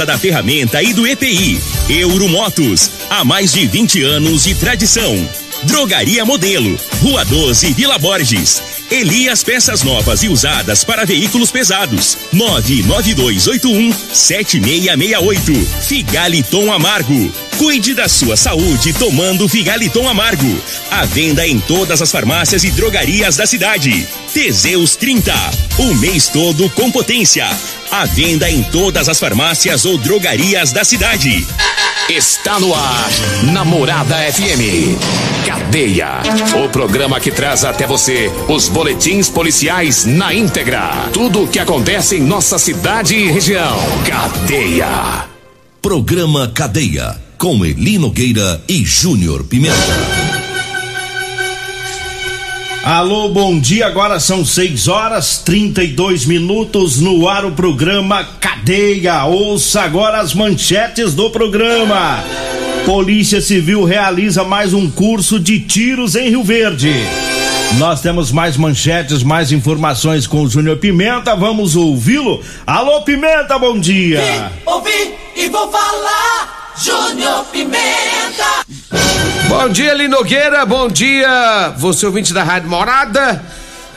Casa da Ferramenta e do EPI. Euromotos, há mais de 20 anos de tradição. Drogaria Modelo, Rua 12, Vila Borges. Elias Peças Novas e Usadas para Veículos Pesados. 99281 7668. Figaliton Amargo. Cuide da sua saúde tomando Figaliton Amargo. A venda em todas as farmácias e drogarias da cidade. Teseus 30. O mês todo com potência. A venda em todas as farmácias ou drogarias da cidade. Está no ar, Namorada FM. Cadeia. O programa que traz até você os boletins policiais na íntegra. Tudo o que acontece em nossa cidade e região. Cadeia. Programa Cadeia. Com Eli Nogueira e Júnior Pimenta. Alô, bom dia. Agora são 6 horas 32 minutos no ar o programa Cadeia. Ouça agora as manchetes do programa. Polícia Civil realiza mais um curso de tiros em Rio Verde. Nós temos mais manchetes, mais informações com o Júnior Pimenta. Vamos ouvi-lo. Alô, Pimenta, bom dia. Vim, ouvi e vou falar. Júnior Pimenta. Bom dia, Eli Nogueira. Bom dia, você ouvinte da Rádio Morada.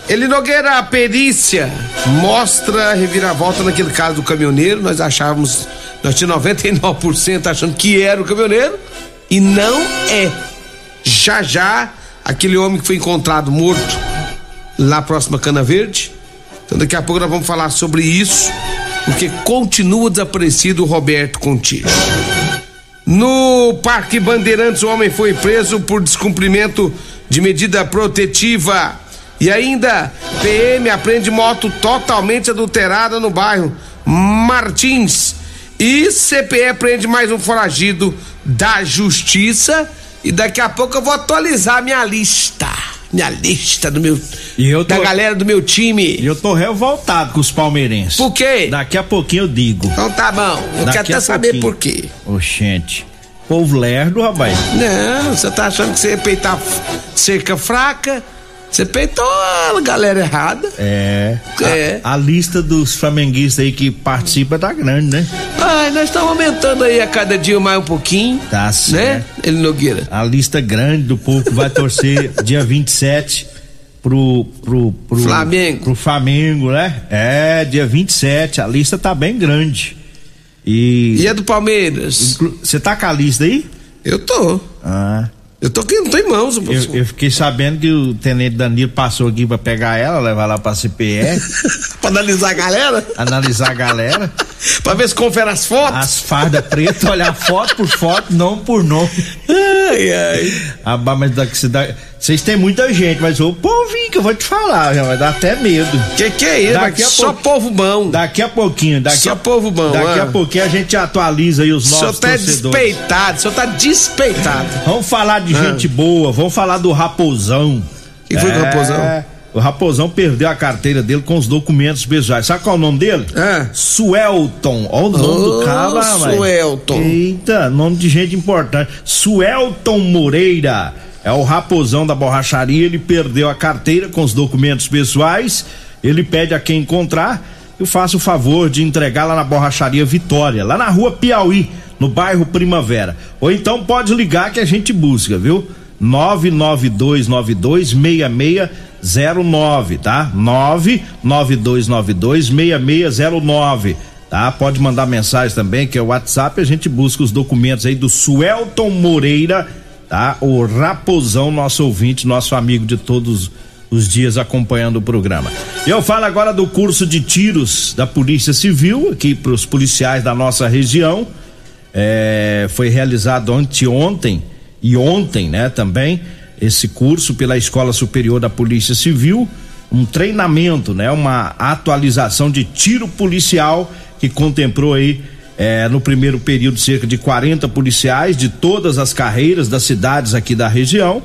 Eli Nogueira, a perícia mostra reviravolta naquele caso do caminhoneiro. Nós achávamos, nós tínhamos 99% achando que era o caminhoneiro e não é. Já já, aquele homem que foi encontrado morto lá próximo a Cana Verde. Então daqui a pouco nós vamos falar sobre isso, porque continua desaparecido o Roberto Contigo. No Parque Bandeirantes, o homem foi preso por descumprimento de medida protetiva. E ainda, PM aprende moto totalmente adulterada no bairro Martins. E CPE prende mais um foragido da Justiça. E daqui a pouco eu vou atualizar minha lista. Minha lista do meu. E eu tô- Da galera do meu time. E eu tô revoltado com os palmeirenses. Por quê? Daqui a pouquinho eu digo. Então tá bom. Eu Daqui quero até saber por quê. Oxente. Povo lerdo, rapaz. Não, você tá achando que você ia peitar cerca fraca? Você peitou a galera errada. É. É. A, a lista dos flamenguistas aí que participa tá grande, né? Ai, nós estamos aumentando aí a cada dia mais um pouquinho. Tá Né? certo. Ele Nogueira. A lista grande do povo que vai torcer dia 27 pro, pro, pro Flamengo. Pro Flamengo, né? É, dia 27. A lista tá bem grande. E. E é do Palmeiras? Você tá com a lista aí? Eu tô. Ah. Eu tô aqui, não tô em mãos. Eu, eu fiquei sabendo que o tenente Danilo passou aqui pra pegar ela, levar lá pra CPE, pra analisar a galera? analisar a galera, pra ver se confere as fotos? as fardas pretas, olhar foto por foto, nome por nome. Ai, ai. Ah, bah, mas daqui, se dá- vocês têm muita gente, mas o povinho que eu vou te falar, já vai dar até medo. Que que é isso? Daqui Mas a Só povo bom. Daqui a pouquinho, daqui Só a, povo bom, Daqui ah. a pouquinho a gente atualiza aí os O senhor nossos tá torcedores. despeitado, o senhor tá despeitado. Vamos falar de Ah. gente boa, vamos falar do Raposão. Quem foi o Raposão? O Raposão perdeu a carteira dele com os documentos pessoais. Sabe qual é o nome dele? Ah. Suelton. Olha o nome Ô, do cara. Suelton. Eita, nome de gente importante. Suelton Moreira. É o raposão da borracharia. Ele perdeu a carteira com os documentos pessoais. Ele pede a quem encontrar. Eu faço o favor de entregar lá na borracharia Vitória, lá na rua Piauí, no bairro Primavera. Ou então pode ligar que a gente busca, viu? 992926609, tá? 992926609, tá? Pode mandar mensagem também, que é o WhatsApp, a gente busca os documentos aí do Suelton Moreira, tá? O Raposão, nosso ouvinte, nosso amigo de todos os dias acompanhando o programa. Eu falo agora do curso de tiros da Polícia Civil, aqui para os policiais da nossa região. É, foi realizado anteontem e ontem, né, também, esse curso pela Escola Superior da Polícia Civil, um treinamento, né, uma atualização de tiro policial que contemplou aí é, no primeiro período cerca de 40 policiais de todas as carreiras das cidades aqui da região,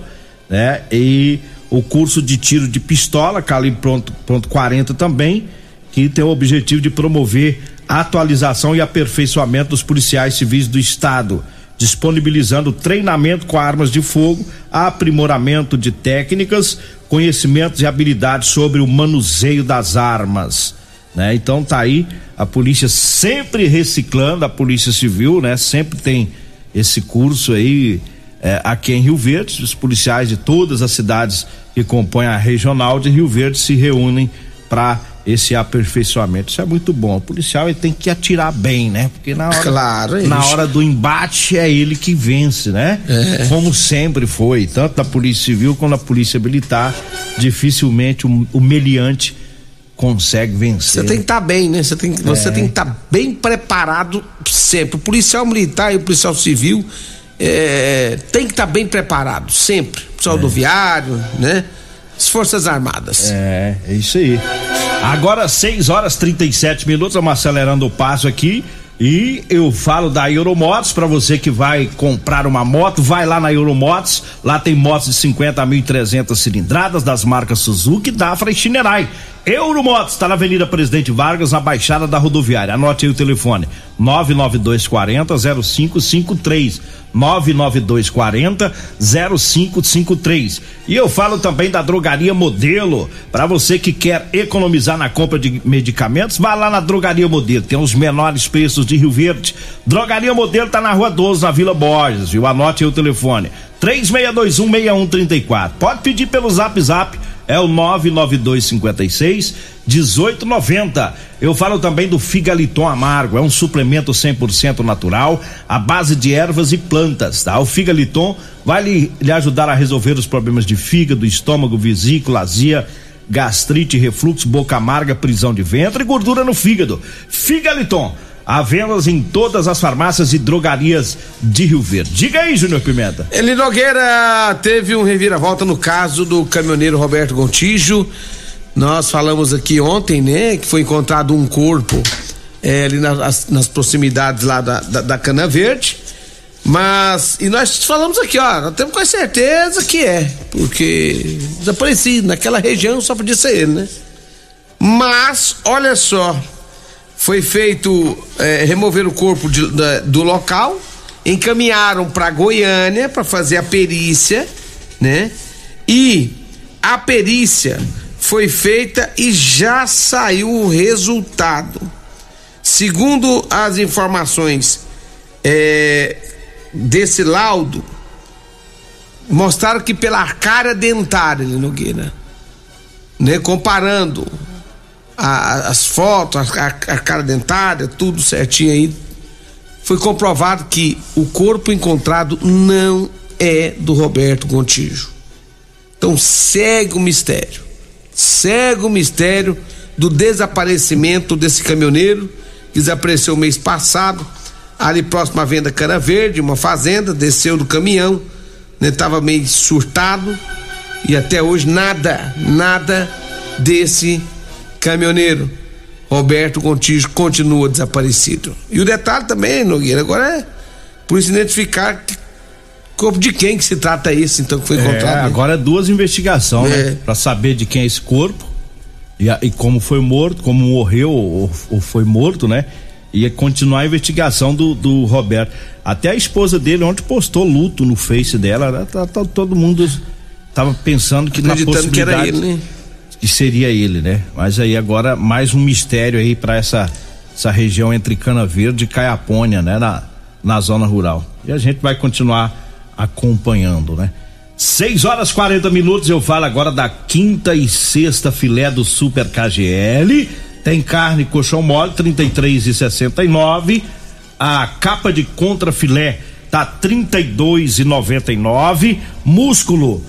né, e o curso de tiro de pistola, calibre pronto, pronto 40 também, que tem o objetivo de promover atualização e aperfeiçoamento dos policiais civis do estado, disponibilizando treinamento com armas de fogo, aprimoramento de técnicas, conhecimentos e habilidades sobre o manuseio das armas. Né? Então tá aí a polícia sempre reciclando, a polícia civil, né? Sempre tem esse curso aí é, aqui em Rio Verde, os policiais de todas as cidades que compõem a regional de Rio Verde se reúnem para esse aperfeiçoamento. Isso é muito bom. O policial ele tem que atirar bem, né? Porque na hora, Claro, é na hora do embate é ele que vence, né? É. Como sempre foi, tanto da Polícia Civil quanto da Polícia Militar, dificilmente o, o meliante consegue vencer. Você tem que estar bem, né? Você tem, que- você tem que estar bem preparado sempre. O policial militar e o policial civil é, tem que estar bem preparado, sempre. O policial rodoviário, né? As Forças Armadas. É, é isso aí. Agora 6 horas 37 minutos, vamos acelerando o passo aqui. E eu falo da Euromotos para você que vai comprar uma moto, vai lá na Euromotos. Lá tem motos de 50 a 1.300 cilindradas das marcas Suzuki, Dafra e Shinerai. Euromotos está na Avenida Presidente Vargas, na Baixada da Rodoviária. Anote aí o telefone: 99240 0553. 99240 0553. E eu falo também da Drogaria Modelo. Para você que quer economizar na compra de medicamentos, vá lá na Drogaria Modelo. Tem os menores preços de Rio Verde. Drogaria Modelo tá na Rua 12, na Vila Borges, viu? Anote aí o telefone: 36216134. Pode pedir pelo Zap Zap é o 99256 1890. Eu falo também do Figaliton Amargo, é um suplemento 100% natural, à base de ervas e plantas, tá? O Figaliton vai lhe, lhe ajudar a resolver os problemas de fígado, estômago, vesícula, azia, gastrite, refluxo, boca amarga, prisão de ventre e gordura no fígado. Figaliton, há vendas em todas as farmácias e drogarias de Rio Verde. Diga aí, Júnior Pimenta. Eli Nogueira teve um reviravolta no caso do caminhoneiro Roberto Gontijo. Nós falamos aqui ontem, né, que foi encontrado um corpo é, ali nas, nas proximidades lá da, da, da Cana Verde. Mas, e nós falamos aqui, ó, nós temos quase certeza que é, porque desaparecido naquela região só podia ser ele, né? Mas, olha só, foi feito é, remover o corpo de- da- do local, encaminharam para Goiânia para fazer a perícia, né? E a perícia foi feita e já saiu o resultado. Segundo as informações é, desse laudo, mostraram que pela arcária dentária, Nogueira, né? Comparando a- as fotos, a, a, cara dentária, tudo certinho aí, foi comprovado que o corpo encontrado não é do Roberto Gontijo. Então segue o mistério. Segue o mistério do desaparecimento desse caminhoneiro que desapareceu mês passado, ali próximo à venda Cana Verde, uma fazenda, desceu do caminhão, né, meio surtado e até hoje nada, nada desse caminhoneiro. Roberto Contijo continua desaparecido. E o detalhe também, Nogueira, agora é por isso identificar corpo de quem que se trata esse, então, que foi encontrado. É, né? agora é duas investigações, É. né? Pra saber de quem é esse corpo e, e como foi morto, como morreu ou, ou foi morto, né? E é continuar a investigação do, do Roberto. Até a esposa dele ontem postou luto no Face dela. né? Tá- tá- todo mundo tava pensando que na Acreditando que era possibilidade ele, né? Que seria ele, né? Mas aí agora mais um mistério aí pra essa essa região entre Cana Verde e Caiapônia, né? Na, na zona rural. E a gente vai continuar acompanhando, né? 6 horas 40 minutos, eu falo agora da quinta e sexta filé do Super KGL. Tem carne colchão mole, 33 e 69. A capa de contra filé tá 32 e 99. Músculo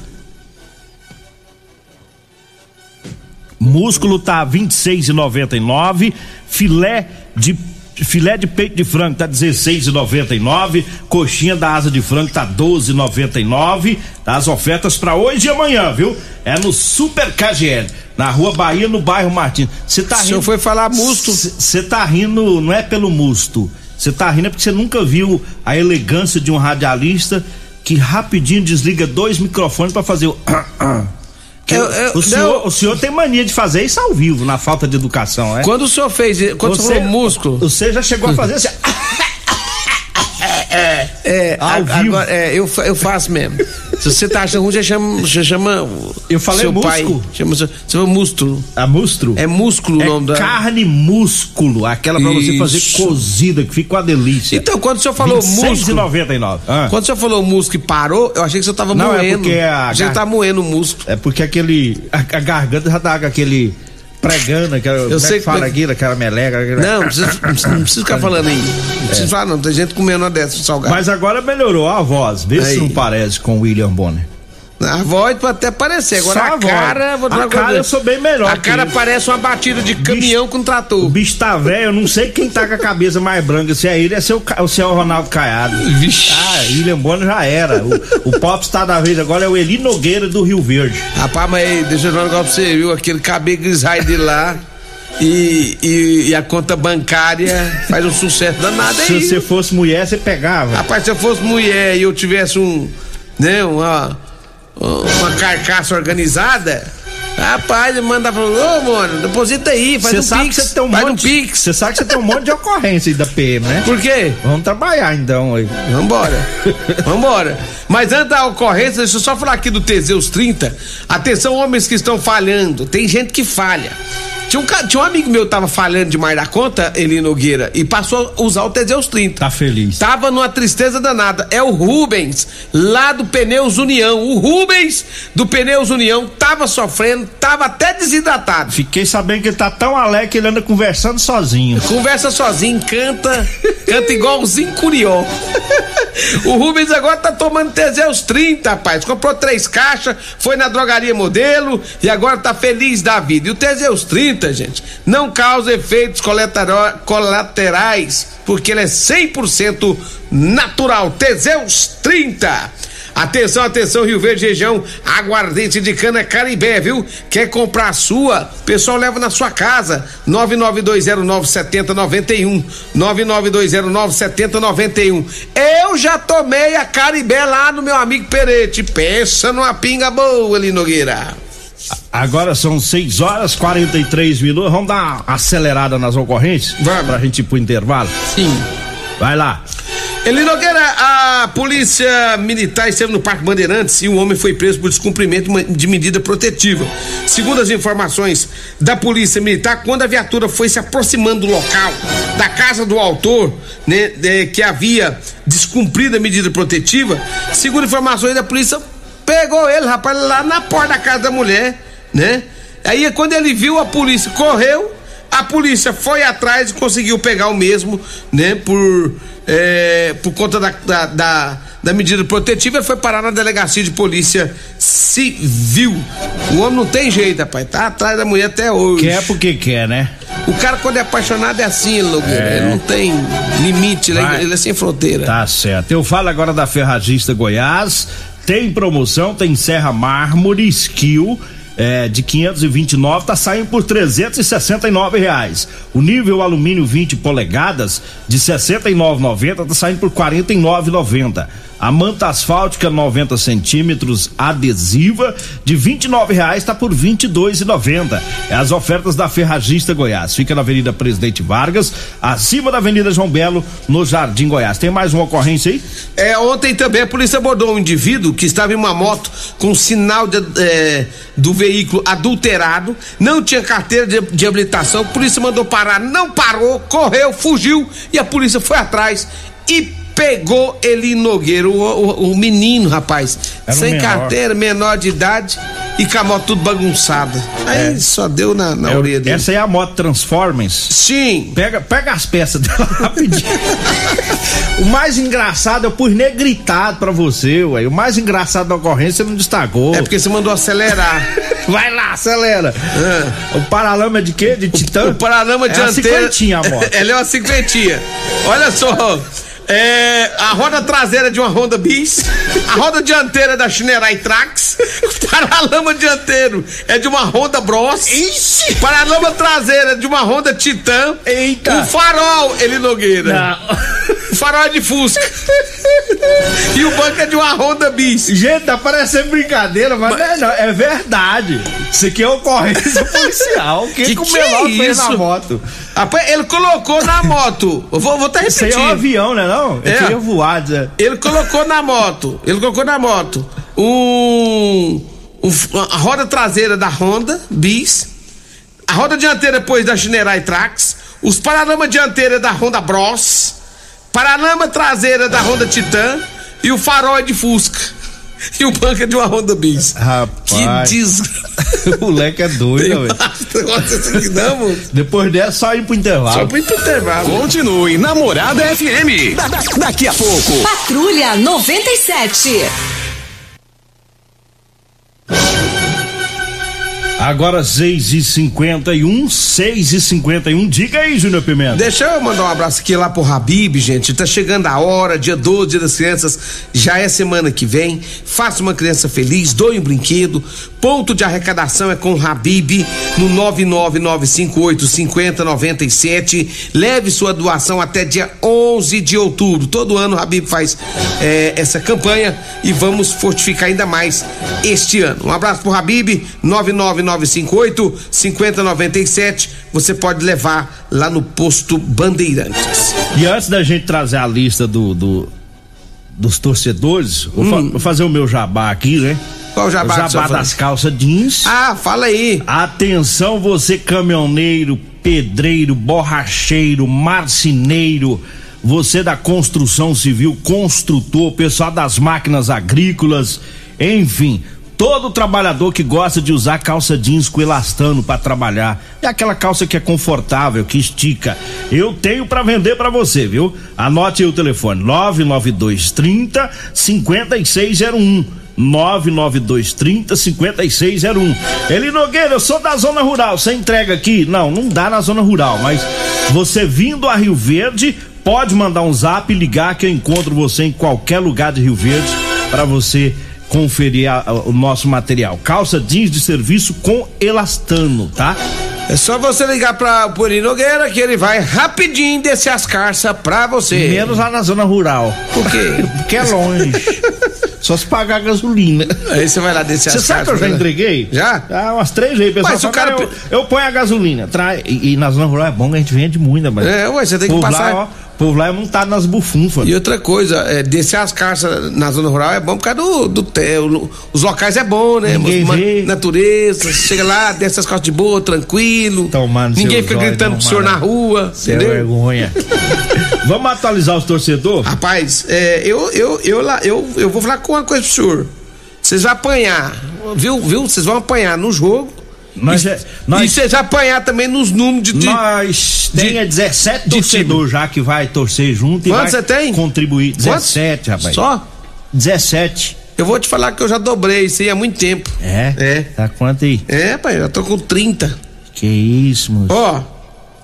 Músculo tá 26,99. Filé de filé de peito de frango tá 16,99. Coxinha da asa de frango tá 12,99. Tá as ofertas para hoje e amanhã, viu? É no Super KGL, na Rua Bahia, no bairro Martins. Você tá rindo? senhor foi falar musto. Você tá rindo, não é pelo musto. Você tá rindo é porque você nunca viu a elegância de um radialista que rapidinho desliga dois microfones para fazer o Eu- eu- o, senhor, não. o senhor tem mania de fazer isso ao vivo, na falta de educação, é? Quando o senhor fez, quando você, falou músculo, Você já chegou a fazer assim. é, ao a- vivo. agora, é, eu, eu faço mesmo. Se você tá achando ruim, você chama. Você chama Eu falei seu pai. músculo. Chama, seu- você chama músculo. A mustro? É músculo o É nome da. carne músculo, aquela pra você fazer Isso. cozida, que fica uma delícia. Então, quando o senhor falou músculo. 26,99. Ah. Quando o senhor falou músculo e parou, eu achei que você tava Não, é moendo. porque a Já gar- tá moendo o músculo. É porque aquele. A, a garganta já com aquele. Pregando, aquela. Eu como sei é que fala que- aquilo, aquela meleca. aquele- Não, não precisa, não ficar falando aí. Não precisa falar, não. Tem gente comendo uma dessas salgada. Mas agora melhorou a voz. Vê se não parece com o William Bonner. A voz pode até parecer. Agora Só a cara. vou A cara eu sou bem melhor A cara ele. parece uma batida de caminhão com O trator. bicho tá velho, eu não sei quem tá com a cabeça mais branca. Se é ele, é seu, ou se é o Ronaldo Caiado. Vixe. Ah, William Bonner já era. O, o Popstar da vez agora é o Eli Nogueira do Rio Verde. Rapaz, mas deixa eu falar um negócio pra você, viu? Aquele cabelo grisalho de lá e, e, e a conta bancária faz um sucesso danado Se aí. você fosse mulher, você pegava. Rapaz, se eu fosse mulher e eu tivesse um. né, uma. Uma carcaça organizada. Rapaz, manda pra. Ô, mano, deposita aí, faz Você um sabe pix. que você tem um faz monte. um pix. Você sabe que você tem um monte de ocorrência aí da PM, né? Por quê? Vamos trabalhar então aí. Vambora. Vambora. Mas antes da ocorrência, deixa eu só falar aqui do Teseus 30. Atenção, homens que estão falhando. Tem gente que falha. Tinha um, tinha um amigo meu que tava falhando demais da conta, Eli Nogueira, e passou a usar o Teseus 30. Tá feliz. Tava numa tristeza danada. É o Rubens, lá do Pneus União. O Rubens do Pneus União tava sofrendo, tava até desidratado. Fiquei sabendo que ele tá tão alegre que ele anda conversando sozinho. Conversa sozinho, canta, canta igualzinho Curió. O Rubens agora tá tomando Teseus 30, rapaz. Comprou três caixas, foi na drogaria modelo e agora tá feliz da vida. E o Teseus 30, gente, não causa efeitos colaterais, porque ele é 100% natural. Teseus 30. Atenção, atenção, Rio Verde região, aguardente de cana Caribé, viu? Quer comprar a sua? Pessoal leva na sua casa. 992097091. 992097091. Eu já tomei a Caribé lá no meu amigo Perete. Pensa numa pinga boa ali, Nogueira. Agora são 6 horas 43 minutos. Vamos dar uma acelerada nas ocorrências? Vamos. Pra gente ir pro intervalo? Sim. Vai lá. Eli Nogueira, a polícia militar esteve no Parque Bandeirantes e um homem foi preso por descumprimento de medida protetiva. Segundo as informações da polícia militar, quando a viatura foi se aproximando do local da casa do autor, né, de- que havia descumprido a medida protetiva, segundo informações da polícia, pegou ele, rapaz, lá na porta da casa da mulher, né? Aí quando ele viu a polícia, correu, a polícia foi atrás e conseguiu pegar o mesmo, né? Por, é, por conta da, da, da, da medida protetiva, ele foi parar na delegacia de polícia civil. O homem não tem jeito, rapaz, tá atrás da mulher até hoje. Quer porque quer, né? O cara, quando é apaixonado, é assim, Logueira. Ele não tem limite, ele, é- Vai. ele é sem fronteira. Tá certo. Eu falo agora da Ferragista Goiás. Tem promoção, tem Serra Mármore Skill. É, de 529 tá saindo por 369 reais. O nível alumínio 20 polegadas de 69,90 tá saindo por 49,90. A manta asfáltica 90 centímetros adesiva de 29 reais tá por 22,90. É as ofertas da Ferragista Goiás. Fica na Avenida Presidente Vargas, acima da Avenida João Belo, no Jardim Goiás. Tem mais uma ocorrência aí? É, ontem também a polícia abordou um indivíduo que estava em uma moto com sinal de, é, do veículo adulterado, não tinha carteira de, de habilitação, a polícia mandou parar, não parou, correu, fugiu e a polícia foi atrás e pegou Eli Nogueira, o, o- o menino, rapaz, Era sem menor. carteira, menor de idade e com a moto tudo bagunçada. Aí só deu na, na orelha dele. É. Essa é a moto Transformers. Sim. Pega, pega as peças dela rapidinho. o mais engraçado, eu pus negritado pra você, ué. O mais engraçado da ocorrência você não destacou. É porque você mandou acelerar. Vai lá, acelera. O paralama é de quê? De titã? O paralama é uma dianteira. cinquentinha a moto. Ela é uma cinquentinha. Olha só. É, a roda traseira é de uma Honda Bis, a roda dianteira é da Shinerai Trax, o paralama dianteiro é de uma Honda Bros, Ixi. paralama traseira é de uma Honda Titan, Eita. o farol, ele Nogueira, o farol é de Fusca, e o banco é de uma Honda Bis. Gente, tá parecendo brincadeira, mas, não é, não, é verdade. Isso aqui é ocorrência policial. O que, Que que, o que é fez na isso? moto? Rapaz, ele colocou na moto, eu vou, vou até Isso aí repetir. é um avião, né não? Eu É. queria voar, dizer. Ele colocou na moto, ele colocou na moto um, um, a roda traseira da Honda Bis, a roda dianteira depois da Chinerai Trax, os paralama dianteira da Honda Bros, paralama traseira da Honda Titan e o farol é de Fusca. E o banco é de uma Honda Bis. Rapaz. Que desgraça. o moleque é doido, velho. Não. Depois dessa, só ir pro intervalo. Só pro intervalo. Continue Namorada FM. Da- da- daqui a pouco. Patrulha 97. Agora 6 e 51 6 e 51 Diga aí, Júnior Pimenta. Deixa eu mandar um abraço aqui lá pro Habib, gente. Tá chegando a hora, dia 12, dia das crianças. Já é semana que vem. Faça uma criança feliz, doe um brinquedo. Ponto de arrecadação é com o Habib no 999585097. Leve sua doação até dia 11 de outubro. Todo ano o Habib faz eh, essa campanha e vamos fortificar ainda mais este ano. Um abraço pro Habib, 99958 5097. Você pode levar lá no posto Bandeirantes. E antes da gente trazer a lista do, do- dos torcedores, vou, fa- vou fazer o meu jabá aqui, né? Qual o jabá O jabá das calças jeans. Ah, fala aí. Atenção, você caminhoneiro, pedreiro, borracheiro, marceneiro, você da construção civil, construtor, pessoal das máquinas agrícolas, enfim, todo trabalhador que gosta de usar calça jeans com elastano para trabalhar. É aquela calça que é confortável, que estica. Eu tenho para vender para você, viu? Anote aí o telefone: 99230 5601. 99230 5601. Eli Nogueira, eu sou da zona rural. Você entrega aqui? Não, não dá na zona rural, mas você vindo a Rio Verde, pode mandar um zap e ligar que eu encontro você em qualquer lugar de Rio Verde para você conferir a- a- o nosso material. Calça jeans de serviço com elastano, tá? É só você ligar pra Puri Nogueira que ele vai rapidinho descer as carças pra você. Menos lá na zona rural. Por quê? Porque é longe. Só se pagar a gasolina. Aí você vai lá descer Você as sabe que eu carças. já né? entreguei? Já? Ah, umas três vezes, pessoal. Mas o fala, cara "Cara, pe- eu, eu ponho a gasolina. Trai, e, e na zona rural é bom que a gente vende muito, mas. É, ué, você tem que passar- Lá, ó, o povo lá é montado nas bufunfas. E outra coisa, é, descer as carças na zona rural é bom por causa do, do te- o- os locais é bom, né? Ninguém vê. natureza, chega lá, desce as carças de boa, tranquilo. Tomando Ninguém fica gritando pro senhor na rua, Você é vergonha. Vamos atualizar os torcedores? Rapaz, é, eu, eu, eu, lá, eu, eu vou falar com uma coisa pro senhor. Vocês vão apanhar, viu? Viu? Vocês vão apanhar no jogo. Nós, e, é- nós, e vocês apanhar também nos números de. de- nós tem é 17 de torcedores já que vai torcer junto e Quantos vai você tem? contribuir. Quantos? 17, rapaz. Só? 17. Eu vou te falar que eu já dobrei isso aí há muito tempo. É? É. Tá quanto aí? É, pai, eu tô com 30. Que isso, moço. Ó,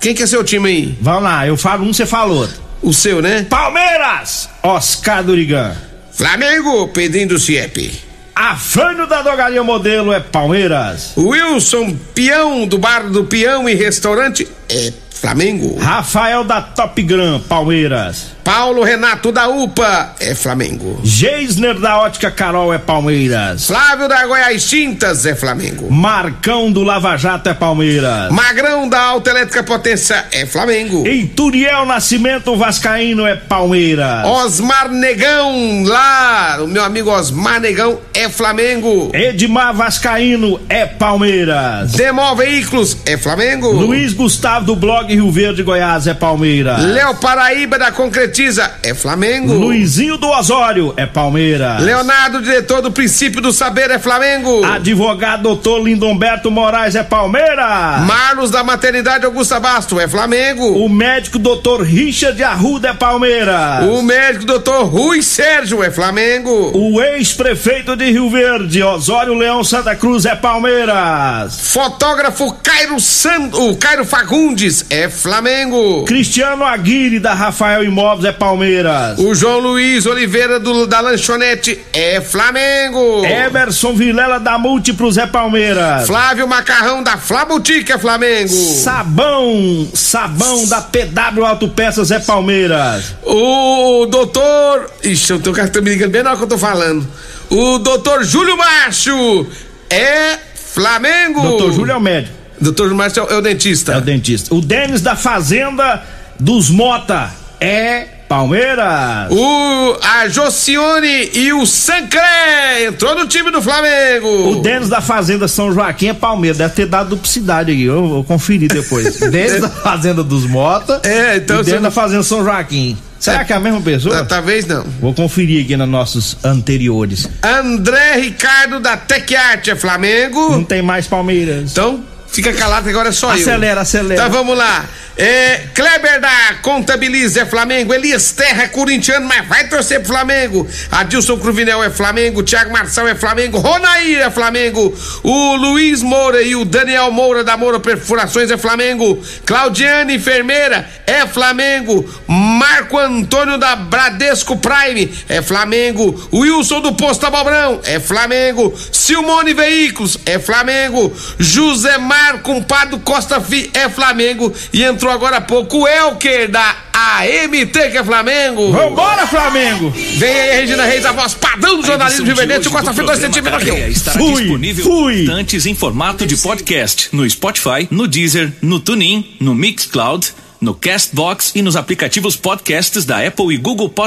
quem que é seu time aí? Vamos lá, eu falo um, você fala outro. O seu, né? Palmeiras! Oscar Durigan. Flamengo, Pedrinho do CIEP. Afânio da Drogaria Modelo é Palmeiras. Wilson, peão do bar do peão e restaurante, é Flamengo. Rafael da Top Gram, Palmeiras. Paulo Renato da UPA, é Flamengo. Geisner da Ótica Carol é Palmeiras. Flávio da Goiás Tintas, é Flamengo. Marcão do Lava Jato é Palmeiras. Magrão da Autoelétrica Potência, é Flamengo. Em Turiel Nascimento Vascaíno é Palmeiras. Osmar Negão, lá, o meu amigo Osmar Negão, é Flamengo. Edmar Vascaíno é Palmeiras. Demol Veículos, é Flamengo. Luiz Gustavo do blog Rio Verde Goiás é Palmeiras. Léo Paraíba da Concretiza, é Flamengo. Luizinho do Osório é Palmeiras. Leonardo, diretor do Princípio do Saber, é Flamengo. Advogado doutor Lindomberto Moraes é Palmeiras. Marlos da Maternidade Augusta Basto, é Flamengo. O médico doutor Richard Arruda é Palmeiras. O médico doutor Rui Sérgio, é Flamengo. O ex-prefeito de Rio Verde, Osório Leão Santa Cruz, é Palmeiras. Fotógrafo Cairo Sando, o Cairo Fagundes, é Flamengo. Cristiano Aguirre, da Rafael Imóveis, é Palmeiras. O João Luiz Oliveira do, da Lanchonete, é Flamengo. Emerson Vilela, da Múltiplos, é Palmeiras. Flávio Macarrão da Flabutica, é Flamengo. Sabão, sabão da PW Autopeças, é Palmeiras. O doutor. Ixi, eu tô, tá me ligando bem na hora que eu tô falando. O doutor Júlio Macho é Flamengo. Doutor Júlio é o médico, Doutor Júlio Macho é o, é o dentista. é o dentista. O Denis da Fazenda dos Mota é Palmeiras. O, a Jocione e o Sancré entrou no time do Flamengo. O Denis da Fazenda São Joaquim é Palmeiras. Deve ter dado duplicidade aí. Eu vou conferir depois. Denis da Fazenda dos Mota. É, então E Denis da Fazenda São Joaquim. Será que é a mesma pessoa? Ah, Talvez não. Vou conferir aqui nos nossos anteriores. André Ricardo da Tecarte é Flamengo. Não tem mais Palmeiras. Então, fica calado que agora é só eu. Acelera, acelera. Então vamos lá. É, Kleber da Contabiliza é Flamengo. Elias Terra é corintiano, mas vai torcer pro Flamengo. Adilson Cruvinel é Flamengo. Thiago Marçal é Flamengo. Ronair é Flamengo. O Luiz Moura e o Daniel Moura da Moura Perfurações é Flamengo. Claudiane Enfermeira é Flamengo. Marco Antônio da Bradesco Prime é Flamengo. Wilson do Posto Abobrão é Flamengo. Silmone Veículos é Flamengo. José Mar Compadre Costa Fi é Flamengo. E entrou agora há pouco o Elker da AMT que é Flamengo. Vambora, Flamengo! Vem aí, Regina Reis, a voz padrão do jornalismo de verdade. O Costa Fi 2 centímetros aqui. estará Fui, disponível fui. instantes em formato de podcast no Spotify, no Deezer, no TuneIn, no Mixcloud, no Castbox e nos aplicativos podcasts da Apple e Google Podcast.